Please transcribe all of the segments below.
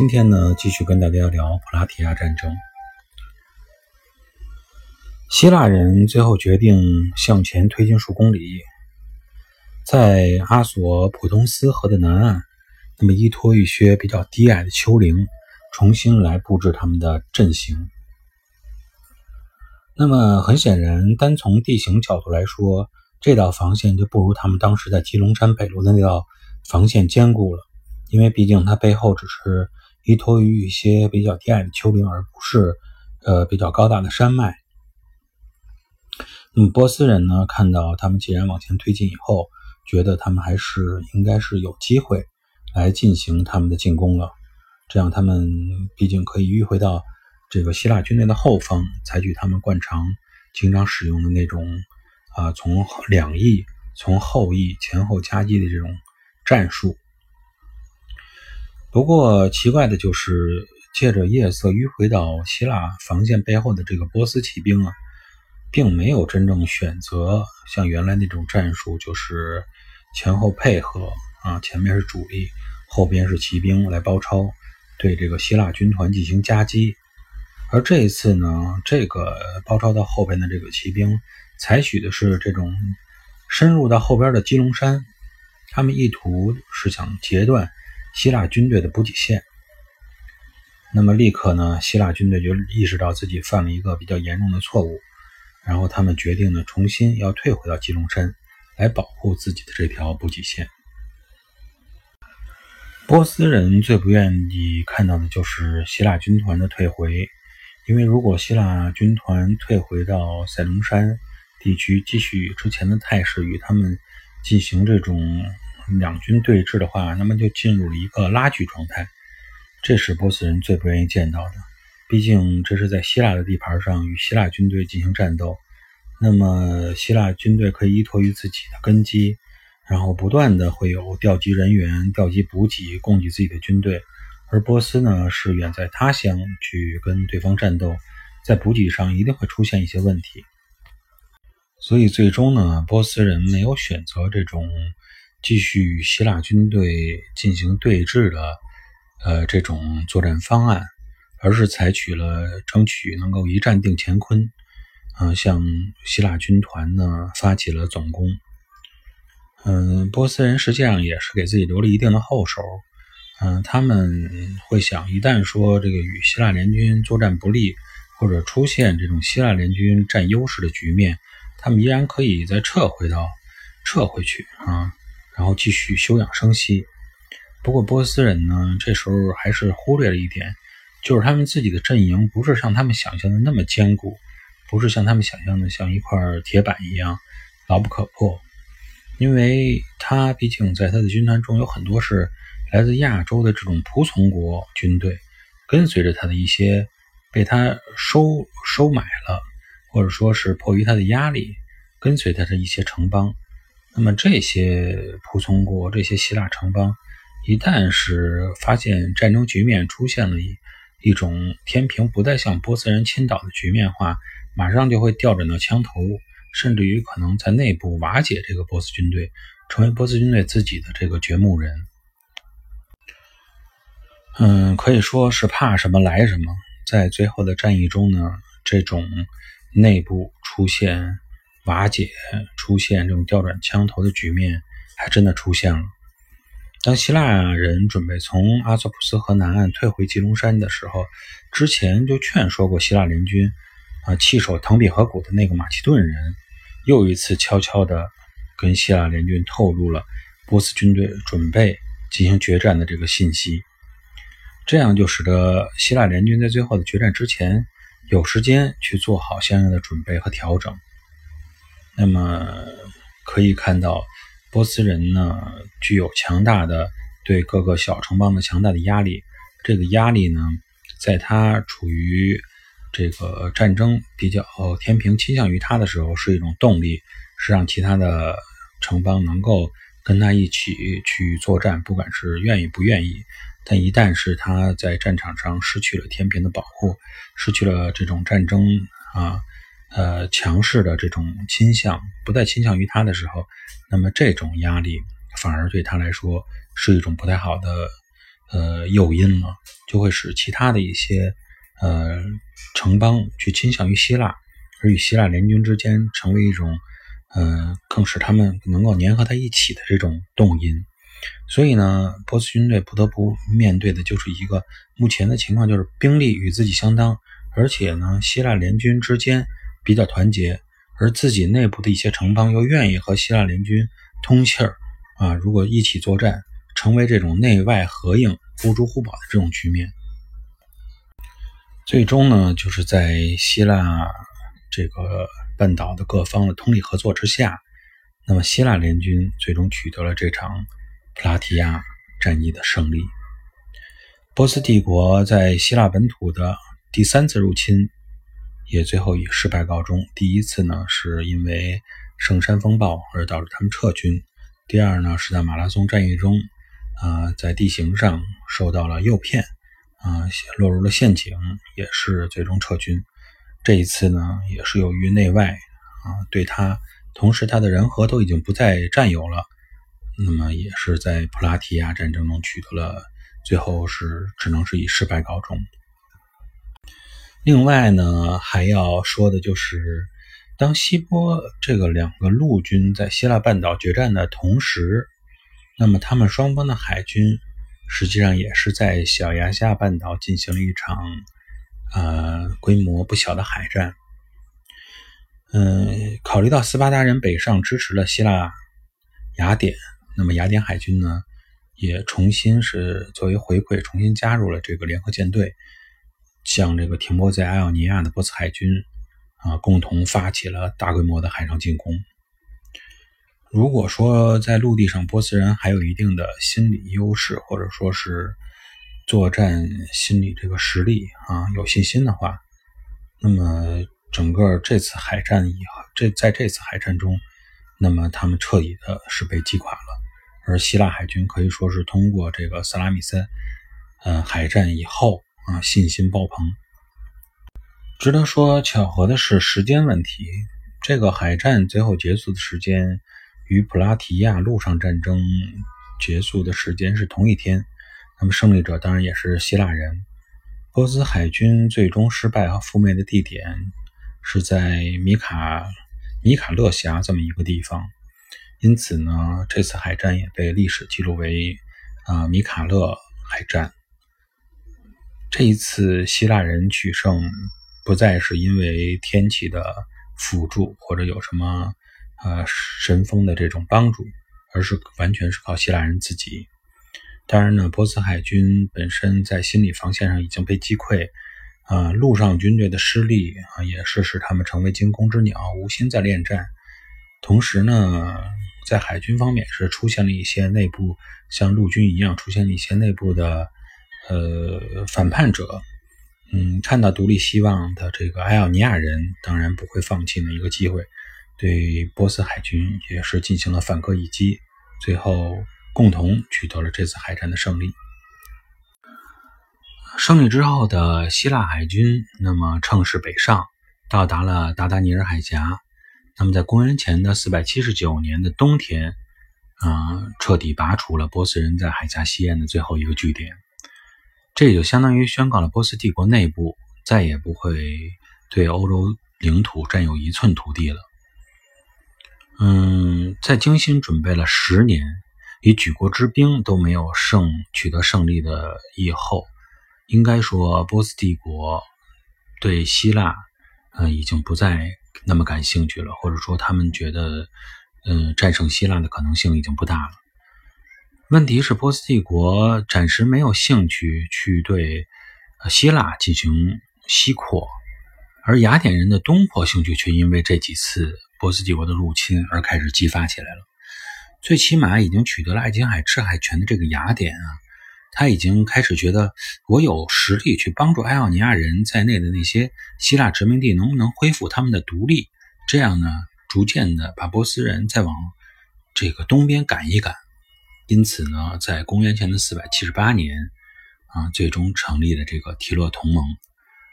今天呢继续跟大家聊普拉提亚战争。希腊人最后决定向前推进数公里，在阿索普通斯河的南岸，那么依托一些比较低矮的丘陵，重新来布置他们的阵型。那么很显然，单从地形角度来说，这道防线就不如他们当时在基隆山北路的那道防线坚固了。因为毕竟它背后只是依托于一些比较低矮的丘陵，而不是呃比较高大的山脉。那么波斯人呢，看到他们既然往前推进以后，觉得他们还是应该是有机会来进行他们的进攻了。这样他们毕竟可以迂回到这个希腊军队的后方，采取他们惯常经常使用的那种啊从两翼、从后翼前后夹击的这种战术。不过奇怪的就是，借着夜色迂回到希腊防线背后的这个波斯骑兵啊，并没有真正选择像原来那种战术，就是前后配合啊，前面是主力，后边是骑兵来包抄，对这个希腊军团进行夹击。而这一次呢，这个包抄到后边的这个骑兵，采取的是这种深入到后边的基隆山，他们意图是想截断。希腊军队的补给线，那么立刻呢，希腊军队就意识到自己犯了一个比较严重的错误，然后他们决定呢，重新要退回到基隆山，来保护自己的这条补给线。波斯人最不愿意看到的就是希腊军团的退回，因为如果希腊军团退回到塞隆山地区，继续之前的态势，与他们进行这种。两军对峙的话，那么就进入了一个拉锯状态，这是波斯人最不愿意见到的。毕竟这是在希腊的地盘上与希腊军队进行战斗，那么希腊军队可以依托于自己的根基，然后不断的会有调集人员、调集补给，供给自己的军队。而波斯呢，是远在他乡去跟对方战斗，在补给上一定会出现一些问题。所以最终呢，波斯人没有选择这种。继续与希腊军队进行对峙的，呃，这种作战方案，而是采取了争取能够一战定乾坤，嗯，向希腊军团呢发起了总攻。嗯，波斯人实际上也是给自己留了一定的后手，嗯，他们会想，一旦说这个与希腊联军作战不利，或者出现这种希腊联军占优势的局面，他们依然可以再撤回到撤回去啊。然后继续休养生息。不过波斯人呢，这时候还是忽略了一点，就是他们自己的阵营不是像他们想象的那么坚固，不是像他们想象的像一块铁板一样牢不可破。因为他毕竟在他的军团中有很多是来自亚洲的这种仆从国军队，跟随着他的一些被他收收买了，或者说是迫于他的压力跟随他的一些城邦。那么这些仆从国、这些希腊城邦，一旦是发现战争局面出现了一一种天平不再向波斯人倾倒的局面话，马上就会调转到枪头，甚至于可能在内部瓦解这个波斯军队，成为波斯军队自己的这个掘墓人。嗯，可以说是怕什么来什么。在最后的战役中呢，这种内部出现。瓦解出现这种调转枪头的局面，还真的出现了。当希腊人准备从阿索普斯河南岸退回吉隆山的时候，之前就劝说过希腊联军，啊，弃守腾比河谷的那个马其顿人，又一次悄悄地跟希腊联军透露了波斯军队准备进行决战的这个信息。这样就使得希腊联军在最后的决战之前，有时间去做好相应的准备和调整。那么可以看到，波斯人呢具有强大的对各个小城邦的强大的压力。这个压力呢，在他处于这个战争比较天平倾向于他的时候，是一种动力，是让其他的城邦能够跟他一起去作战，不管是愿意不愿意。但一旦是他在战场上失去了天平的保护，失去了这种战争啊。呃，强势的这种倾向不再倾向于他的时候，那么这种压力反而对他来说是一种不太好的呃诱因了，就会使其他的一些呃城邦去倾向于希腊，而与希腊联军之间成为一种呃更使他们能够粘合在一起的这种动因。所以呢，波斯军队不得不面对的就是一个目前的情况，就是兵力与自己相当，而且呢，希腊联军之间比较团结，而自己内部的一些城邦又愿意和希腊联军通气儿啊，如果一起作战。成为这种内外合应、互助互保的这种局面，最终呢，就是在希腊这个半岛的各方的通力合作之下，那么希腊联军最终取得了这场普拉提亚战役的胜利。波斯帝国在希腊本土的第三次入侵也最后以失败告终。第一次呢，是因为圣山风暴而导致他们撤军；第二呢，是在马拉松战役中。啊，在地形上受到了诱骗，啊，落入了陷阱，也是最终撤军。这一次呢，也是由于内外啊对他，同时他的人和都已经不再占有了，那么也是在普拉提亚战争中取得了，最后是只能是以失败告终。另外呢，还要说的就是，当希波这个两个陆军在希腊半岛决战的同时。那么，他们双方的海军实际上也是在小亚细亚半岛进行了一场呃规模不小的海战。嗯，考虑到斯巴达人北上支持了希腊雅典，那么雅典海军呢也重新是作为回馈，重新加入了这个联合舰队，向这个停泊在爱奥尼亚的波斯海军啊共同发起了大规模的海上进攻。如果说在陆地上波斯人还有一定的心理优势，或者说是作战心理这个实力啊有信心的话，那么整个这次海战以后，这在这次海战中，那么他们彻底的是被击垮了。而希腊海军可以说是通过这个萨拉米森，呃，海战以后啊信心爆棚。值得说巧合的是时间问题，这个海战最后结束的时间。与普拉提亚陆上战争结束的时间是同一天，那么胜利者当然也是希腊人。波斯海军最终失败和覆灭的地点是在米卡米卡勒峡这么一个地方，因此呢，这次海战也被历史记录为啊米卡勒海战。这一次希腊人取胜不再是因为天气的辅助或者有什么。呃，神风的这种帮助，而是完全是靠希腊人自己。当然呢，波斯海军本身在心理防线上已经被击溃，啊，陆上军队的失利啊，也是使他们成为惊弓之鸟，无心再恋战。同时呢，在海军方面是出现了一些内部，像陆军一样出现了一些内部的呃反叛者。嗯，看到独立希望的这个埃奥尼亚人，当然不会放弃的一个机会。对波斯海军也是进行了反戈一击，最后共同取得了这次海战的胜利。胜利之后的希腊海军，那么乘势北上，到达了达达尼尔海峡。那么在公元前的四百七十九年的冬天，啊，彻底拔除了波斯人在海峡西岸的最后一个据点。这也就相当于宣告了波斯帝国内部再也不会对欧洲领土占有一寸土地了。嗯，在精心准备了十年，以举国之兵都没有胜取得胜利的以后，应该说波斯帝国对希腊，嗯，已经不再那么感兴趣了，或者说他们觉得，嗯，战胜希腊的可能性已经不大了。问题是，波斯帝国暂时没有兴趣去对希腊进行西扩，而雅典人的东扩兴趣却因为这几次。波斯帝国的入侵而开始激发起来了。最起码已经取得了爱琴海制海权的这个雅典啊，他已经开始觉得我有实力去帮助爱奥尼亚人在内的那些希腊殖民地能不能恢复他们的独立。这样呢，逐渐的把波斯人再往这个东边赶一赶。因此呢，在公元前的四百七十八年啊，最终成立了这个提洛同盟。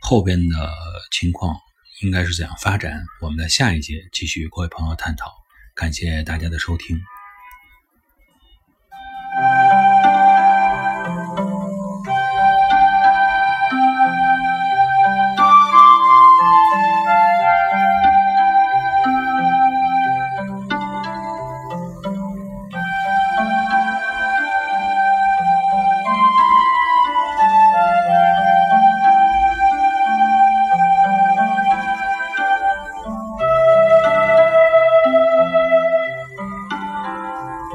后边的情况。应该是怎样发展？我们在下一节继续与各位朋友探讨。感谢大家的收听。